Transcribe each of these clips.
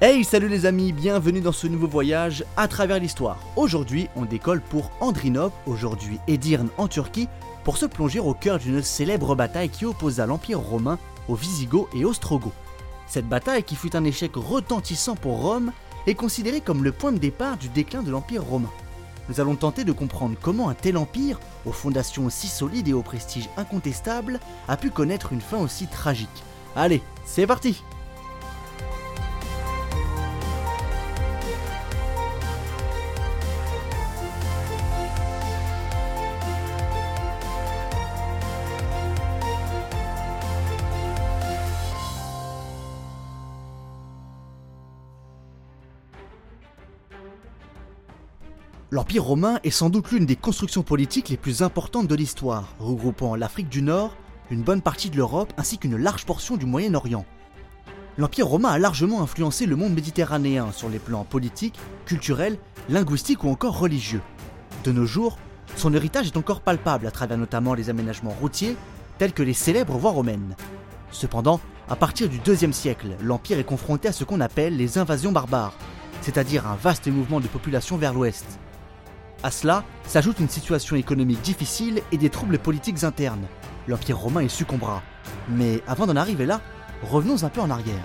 Hey, salut les amis, bienvenue dans ce nouveau voyage à travers l'histoire. Aujourd'hui, on décolle pour Andrinople, aujourd'hui Edirne en Turquie, pour se plonger au cœur d'une célèbre bataille qui opposa l'Empire romain aux Visigoths et Ostrogoths. Cette bataille, qui fut un échec retentissant pour Rome, est considérée comme le point de départ du déclin de l'Empire romain. Nous allons tenter de comprendre comment un tel empire, aux fondations si solides et au prestige incontestable, a pu connaître une fin aussi tragique. Allez, c'est parti L'Empire romain est sans doute l'une des constructions politiques les plus importantes de l'histoire, regroupant l'Afrique du Nord, une bonne partie de l'Europe ainsi qu'une large portion du Moyen-Orient. L'Empire romain a largement influencé le monde méditerranéen sur les plans politiques, culturels, linguistiques ou encore religieux. De nos jours, son héritage est encore palpable à travers notamment les aménagements routiers, tels que les célèbres voies romaines. Cependant, à partir du IIe siècle, l'Empire est confronté à ce qu'on appelle les invasions barbares, c'est-à-dire un vaste mouvement de population vers l'ouest. À cela s'ajoute une situation économique difficile et des troubles politiques internes. L'Empire romain y succombera. Mais avant d'en arriver là, revenons un peu en arrière.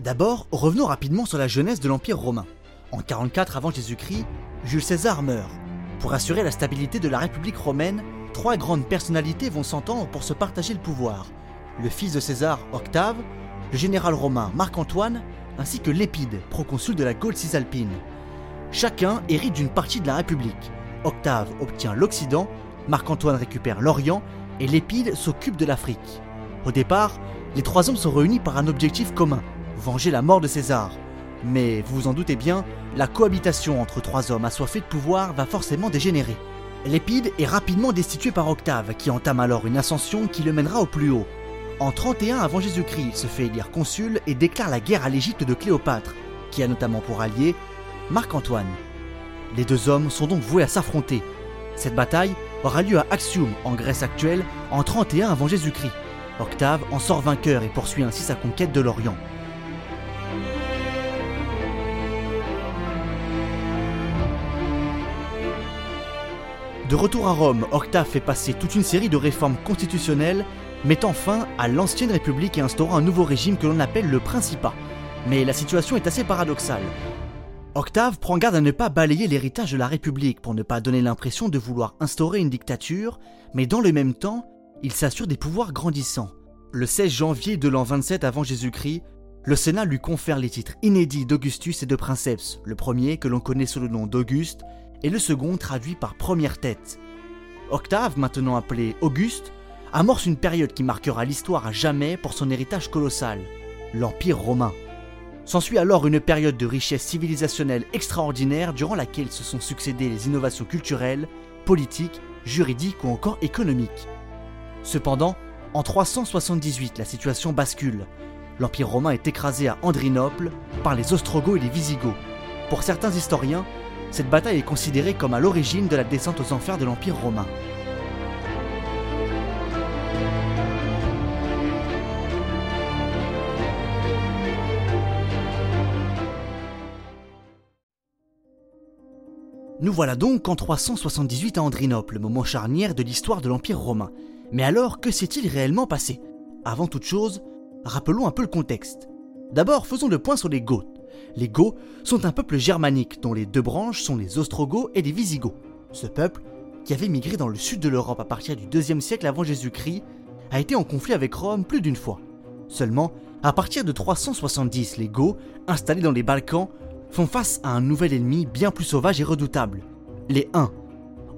D'abord, revenons rapidement sur la jeunesse de l'Empire romain. En 44 avant Jésus-Christ, Jules César meurt. Pour assurer la stabilité de la République romaine, trois grandes personnalités vont s'entendre pour se partager le pouvoir le fils de César, Octave, le général romain Marc-Antoine, ainsi que Lépide, proconsul de la Gaule cisalpine. Chacun hérite d'une partie de la République. Octave obtient l'Occident, Marc-Antoine récupère l'Orient et Lépide s'occupe de l'Afrique. Au départ, les trois hommes sont réunis par un objectif commun, venger la mort de César. Mais vous vous en doutez bien, la cohabitation entre trois hommes assoiffés de pouvoir va forcément dégénérer. Lépide est rapidement destitué par Octave, qui entame alors une ascension qui le mènera au plus haut. En 31 avant Jésus-Christ, se fait élire consul et déclare la guerre à l'Égypte de Cléopâtre, qui a notamment pour allié Marc-Antoine. Les deux hommes sont donc voués à s'affronter. Cette bataille aura lieu à Axium, en Grèce actuelle, en 31 avant Jésus-Christ. Octave en sort vainqueur et poursuit ainsi sa conquête de l'Orient. De retour à Rome, Octave fait passer toute une série de réformes constitutionnelles mettant fin à l'ancienne République et instaurant un nouveau régime que l'on appelle le Principat. Mais la situation est assez paradoxale. Octave prend garde à ne pas balayer l'héritage de la République pour ne pas donner l'impression de vouloir instaurer une dictature, mais dans le même temps, il s'assure des pouvoirs grandissants. Le 16 janvier de l'an 27 avant Jésus-Christ, le Sénat lui confère les titres inédits d'Augustus et de Princeps, le premier que l'on connaît sous le nom d'Auguste, et le second traduit par première tête. Octave, maintenant appelé Auguste, amorce une période qui marquera l'histoire à jamais pour son héritage colossal, l'Empire romain. S'ensuit alors une période de richesse civilisationnelle extraordinaire durant laquelle se sont succédées les innovations culturelles, politiques, juridiques ou encore économiques. Cependant, en 378, la situation bascule. L'Empire romain est écrasé à Andrinople par les Ostrogoths et les Visigoths. Pour certains historiens, cette bataille est considérée comme à l'origine de la descente aux enfers de l'Empire romain. Nous voilà donc en 378 à Andrinople, moment charnière de l'histoire de l'Empire romain. Mais alors, que s'est-il réellement passé? Avant toute chose, rappelons un peu le contexte. D'abord, faisons le point sur les Goths. Les Goths sont un peuple germanique dont les deux branches sont les Ostrogoths et les Visigoths. Ce peuple, qui avait migré dans le sud de l'Europe à partir du 2 siècle avant Jésus-Christ, a été en conflit avec Rome plus d'une fois. Seulement, à partir de 370, les Goths, installés dans les Balkans, font face à un nouvel ennemi bien plus sauvage et redoutable, les Huns.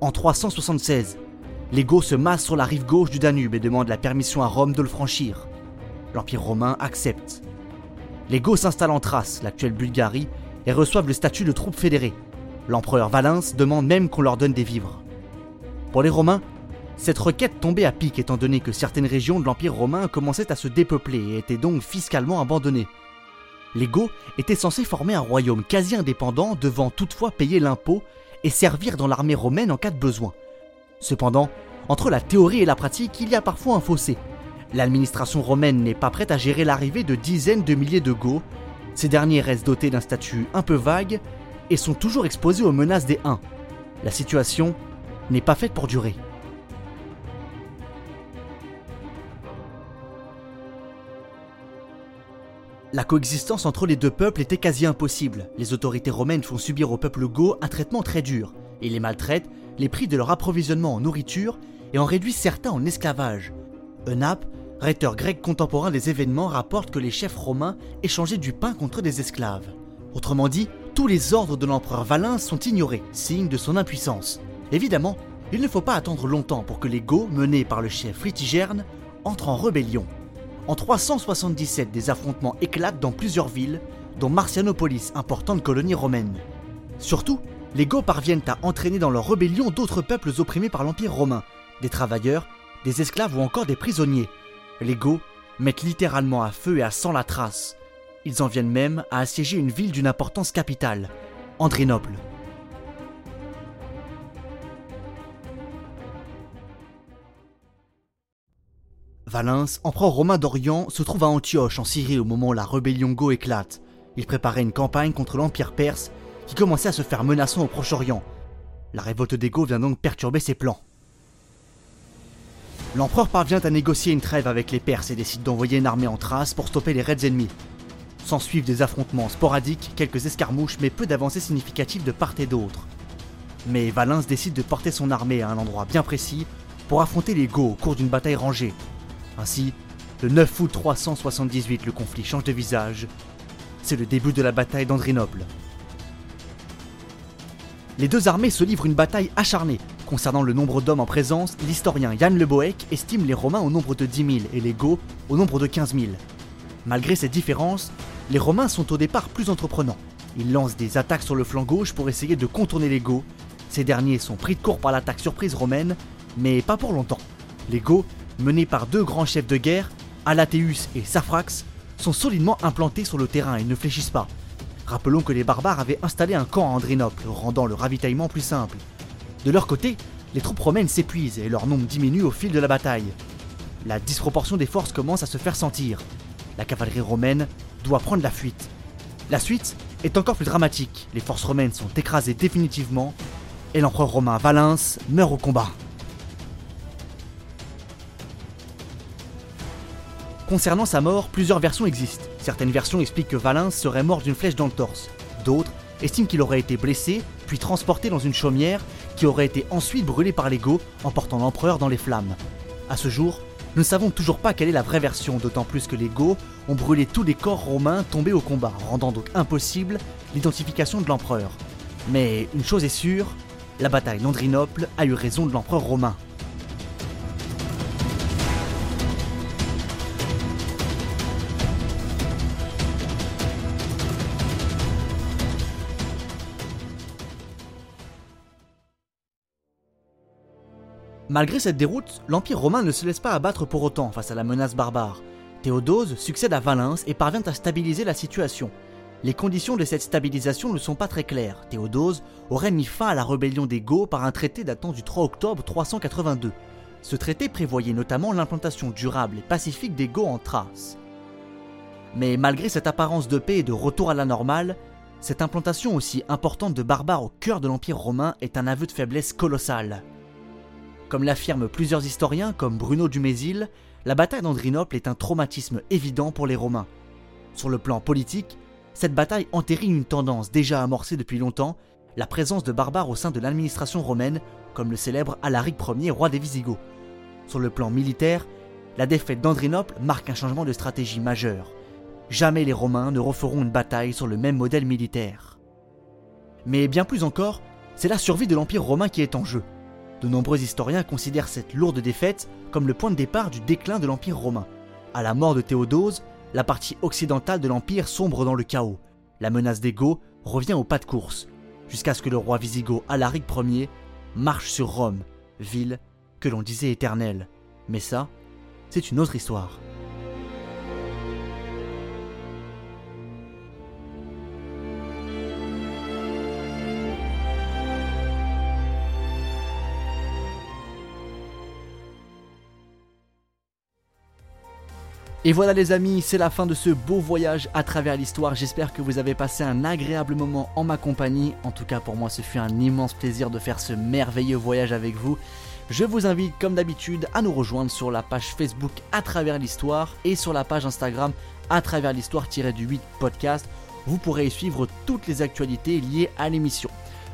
En 376, les Goths se massent sur la rive gauche du Danube et demandent la permission à Rome de le franchir. L'Empire romain accepte. Les Goths s'installent en Thrace, l'actuelle Bulgarie, et reçoivent le statut de troupes fédérées. L'empereur Valens demande même qu'on leur donne des vivres. Pour les Romains, cette requête tombait à pic étant donné que certaines régions de l'Empire romain commençaient à se dépeupler et étaient donc fiscalement abandonnées. Les Goths étaient censés former un royaume quasi indépendant devant toutefois payer l'impôt et servir dans l'armée romaine en cas de besoin. Cependant, Entre la théorie et la pratique, il y a parfois un fossé. L'administration romaine n'est pas prête à gérer l'arrivée de dizaines de milliers de Goths. Ces derniers restent dotés d'un statut un peu vague et sont toujours exposés aux menaces des Huns. La situation n'est pas faite pour durer. La coexistence entre les deux peuples était quasi impossible. Les autorités romaines font subir au peuple go un traitement très dur. Ils les maltraitent, les privent de leur approvisionnement en nourriture et en réduisent certains en esclavage. Eunape, rhéteur grec contemporain des événements, rapporte que les chefs romains échangeaient du pain contre des esclaves. Autrement dit, tous les ordres de l'empereur Valens sont ignorés, signe de son impuissance. Évidemment, il ne faut pas attendre longtemps pour que les Goths, menés par le chef Fritigerne, entrent en rébellion. En 377, des affrontements éclatent dans plusieurs villes, dont Marcianopolis, importante colonie romaine. Surtout, les Goths parviennent à entraîner dans leur rébellion d'autres peuples opprimés par l'Empire romain, des travailleurs, des esclaves ou encore des prisonniers. Les Goths mettent littéralement à feu et à sang la trace. Ils en viennent même à assiéger une ville d'une importance capitale, Andrinople. Valens, empereur romain d'Orient, se trouve à Antioche en Syrie au moment où la rébellion Go éclate. Il préparait une campagne contre l'Empire perse qui commençait à se faire menaçant au Proche-Orient. La révolte des Go vient donc perturber ses plans. L'empereur parvient à négocier une trêve avec les Perses et décide d'envoyer une armée en Thrace pour stopper les raids ennemis. S'en suivent des affrontements sporadiques, quelques escarmouches, mais peu d'avancées significatives de part et d'autre. Mais Valens décide de porter son armée à un endroit bien précis pour affronter les Go au cours d'une bataille rangée, ainsi, le 9 août 378, le conflit change de visage. C'est le début de la bataille d'Andrinople. Les deux armées se livrent une bataille acharnée. Concernant le nombre d'hommes en présence, l'historien Yann Le Boec estime les Romains au nombre de 10 000 et les Goths au nombre de 15 000. Malgré ces différences, les Romains sont au départ plus entreprenants. Ils lancent des attaques sur le flanc gauche pour essayer de contourner les Goths. Ces derniers sont pris de court par l'attaque surprise romaine, mais pas pour longtemps. Les Goths menés par deux grands chefs de guerre, Alateus et Saphrax, sont solidement implantés sur le terrain et ne fléchissent pas. Rappelons que les barbares avaient installé un camp à Andrinople, rendant le ravitaillement plus simple. De leur côté, les troupes romaines s'épuisent et leur nombre diminue au fil de la bataille. La disproportion des forces commence à se faire sentir. La cavalerie romaine doit prendre la fuite. La suite est encore plus dramatique. Les forces romaines sont écrasées définitivement et l'empereur romain Valens meurt au combat. Concernant sa mort, plusieurs versions existent. Certaines versions expliquent que Valens serait mort d'une flèche dans le torse. D'autres estiment qu'il aurait été blessé, puis transporté dans une chaumière qui aurait été ensuite brûlée par les Goths, emportant l'empereur dans les flammes. À ce jour, nous ne savons toujours pas quelle est la vraie version, d'autant plus que les Goths ont brûlé tous les corps romains tombés au combat, rendant donc impossible l'identification de l'empereur. Mais une chose est sûre, la bataille d'Andrinople a eu raison de l'empereur romain. Malgré cette déroute, l'Empire romain ne se laisse pas abattre pour autant face à la menace barbare. Théodose succède à Valens et parvient à stabiliser la situation. Les conditions de cette stabilisation ne sont pas très claires. Théodose aurait mis fin à la rébellion des Goths par un traité datant du 3 octobre 382. Ce traité prévoyait notamment l'implantation durable et pacifique des Goths en Thrace. Mais malgré cette apparence de paix et de retour à la normale, cette implantation aussi importante de barbares au cœur de l'Empire romain est un aveu de faiblesse colossal. Comme l'affirment plusieurs historiens comme Bruno Dumézil, la bataille d'Andrinople est un traumatisme évident pour les Romains. Sur le plan politique, cette bataille entérine une tendance déjà amorcée depuis longtemps, la présence de barbares au sein de l'administration romaine, comme le célèbre Alaric Ier, roi des Visigoths. Sur le plan militaire, la défaite d'Andrinople marque un changement de stratégie majeur. Jamais les Romains ne referont une bataille sur le même modèle militaire. Mais bien plus encore, c'est la survie de l'Empire romain qui est en jeu. De nombreux historiens considèrent cette lourde défaite comme le point de départ du déclin de l'Empire romain. À la mort de Théodose, la partie occidentale de l'Empire sombre dans le chaos. La menace des Goths revient au pas de course, jusqu'à ce que le roi wisigoth Alaric Ier marche sur Rome, ville que l'on disait éternelle. Mais ça, c'est une autre histoire. Et voilà les amis, c'est la fin de ce beau voyage à travers l'histoire. J'espère que vous avez passé un agréable moment en ma compagnie. En tout cas pour moi ce fut un immense plaisir de faire ce merveilleux voyage avec vous. Je vous invite comme d'habitude à nous rejoindre sur la page Facebook à travers l'histoire et sur la page Instagram à travers l'histoire-du 8 podcast. Vous pourrez y suivre toutes les actualités liées à l'émission.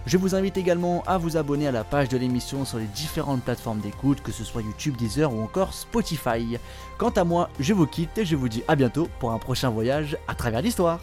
Je vous invite également à vous abonner à la page de l'émission sur les différentes plateformes d'écoute, que ce soit YouTube, Deezer ou encore Spotify. Quant à moi, je vous quitte et je vous dis à bientôt pour un prochain voyage à travers l'histoire.